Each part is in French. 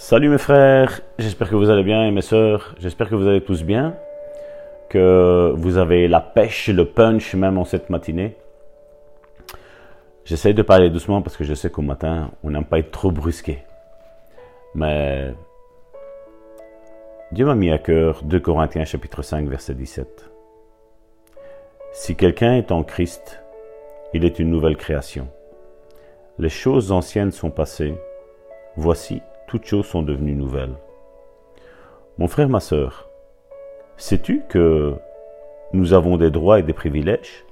Salut mes frères, j'espère que vous allez bien et mes sœurs, j'espère que vous allez tous bien, que vous avez la pêche, le punch même en cette matinée. J'essaie de parler doucement parce que je sais qu'au matin, on n'aime pas être trop brusqué. Mais Dieu m'a mis à cœur 2 Corinthiens chapitre 5 verset 17. Si quelqu'un est en Christ, il est une nouvelle création. Les choses anciennes sont passées, voici, toutes choses sont devenues nouvelles. Mon frère, ma sœur, sais-tu que nous avons des droits et des privilèges?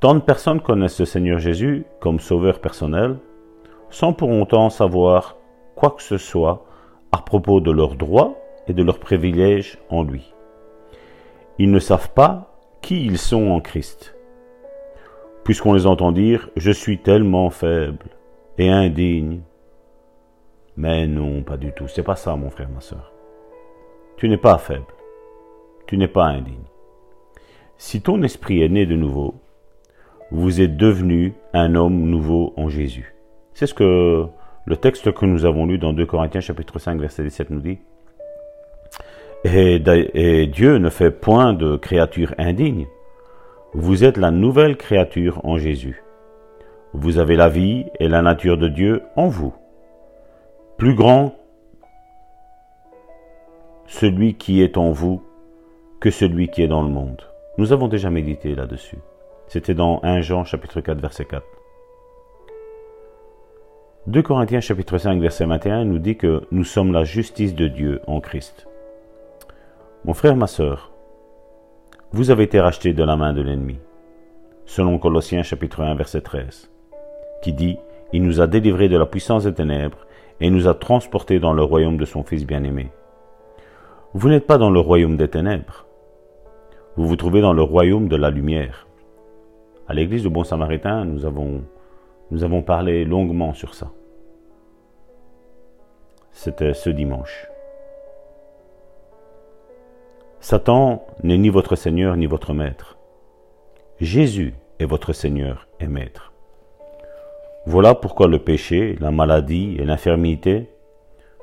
Tant de personnes connaissent le Seigneur Jésus comme sauveur personnel, sans pour autant savoir quoi que ce soit à propos de leurs droits et de leurs privilèges en lui. Ils ne savent pas qui ils sont en Christ, puisqu'on les entend dire ⁇ Je suis tellement faible et indigne mais non, pas du tout. C'est pas ça, mon frère, ma soeur. Tu n'es pas faible. Tu n'es pas indigne. Si ton esprit est né de nouveau, vous êtes devenu un homme nouveau en Jésus. C'est ce que le texte que nous avons lu dans 2 Corinthiens chapitre 5 verset 17 nous dit. Et, et Dieu ne fait point de créature indigne. Vous êtes la nouvelle créature en Jésus. Vous avez la vie et la nature de Dieu en vous plus grand celui qui est en vous que celui qui est dans le monde. Nous avons déjà médité là-dessus. C'était dans 1 Jean chapitre 4 verset 4. 2 Corinthiens chapitre 5 verset 21 nous dit que nous sommes la justice de Dieu en Christ. Mon frère, ma sœur, vous avez été rachetés de la main de l'ennemi, selon Colossiens chapitre 1 verset 13, qui dit, Il nous a délivrés de la puissance des ténèbres et nous a transportés dans le royaume de son Fils bien-aimé. Vous n'êtes pas dans le royaume des ténèbres. Vous vous trouvez dans le royaume de la lumière. À l'église du Bon Samaritain, nous avons, nous avons parlé longuement sur ça. C'était ce dimanche. Satan n'est ni votre Seigneur ni votre Maître. Jésus est votre Seigneur et Maître. Voilà pourquoi le péché, la maladie et l'infirmité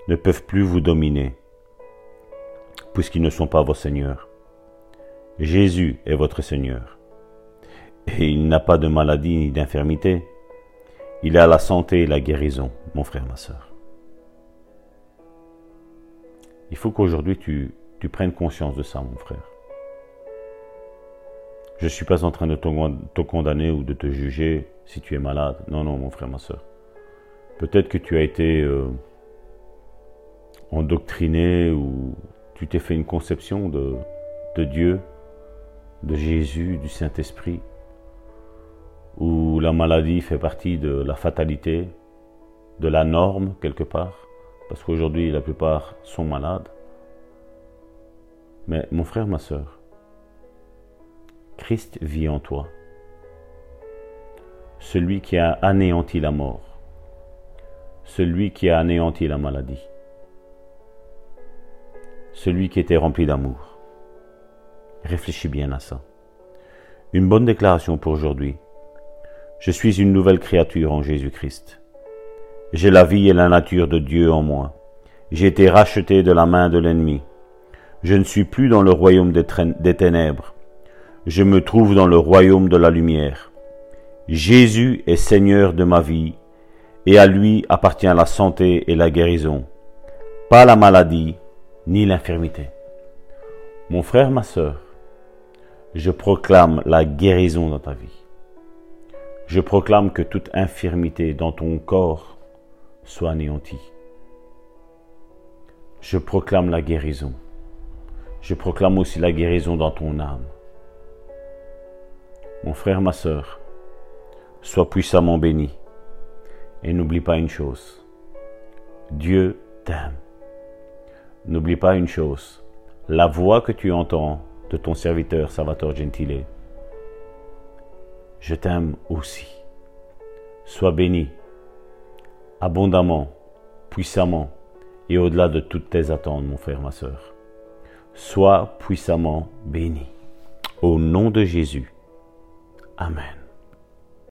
ne peuvent plus vous dominer, puisqu'ils ne sont pas vos seigneurs. Jésus est votre Seigneur. Et il n'a pas de maladie ni d'infirmité. Il a la santé et la guérison, mon frère, ma soeur. Il faut qu'aujourd'hui tu, tu prennes conscience de ça, mon frère. Je ne suis pas en train de te condamner ou de te juger si tu es malade. Non, non, mon frère, ma soeur. Peut-être que tu as été euh, endoctriné ou tu t'es fait une conception de, de Dieu, de Jésus, du Saint-Esprit, où la maladie fait partie de la fatalité, de la norme quelque part, parce qu'aujourd'hui la plupart sont malades. Mais mon frère, ma soeur, Christ vit en toi. Celui qui a anéanti la mort. Celui qui a anéanti la maladie. Celui qui était rempli d'amour. Réfléchis bien à ça. Une bonne déclaration pour aujourd'hui. Je suis une nouvelle créature en Jésus-Christ. J'ai la vie et la nature de Dieu en moi. J'ai été racheté de la main de l'ennemi. Je ne suis plus dans le royaume des ténèbres je me trouve dans le royaume de la lumière. Jésus est Seigneur de ma vie, et à lui appartient la santé et la guérison, pas la maladie ni l'infirmité. Mon frère, ma sœur, je proclame la guérison dans ta vie. Je proclame que toute infirmité dans ton corps soit anéantie. Je proclame la guérison. Je proclame aussi la guérison dans ton âme. Mon frère, ma sœur, sois puissamment béni. Et n'oublie pas une chose. Dieu t'aime. N'oublie pas une chose. La voix que tu entends de ton serviteur Salvatore Gentile. Je t'aime aussi. Sois béni, abondamment, puissamment et au-delà de toutes tes attentes, mon frère, ma sœur. Sois puissamment béni. Au nom de Jésus. Amén.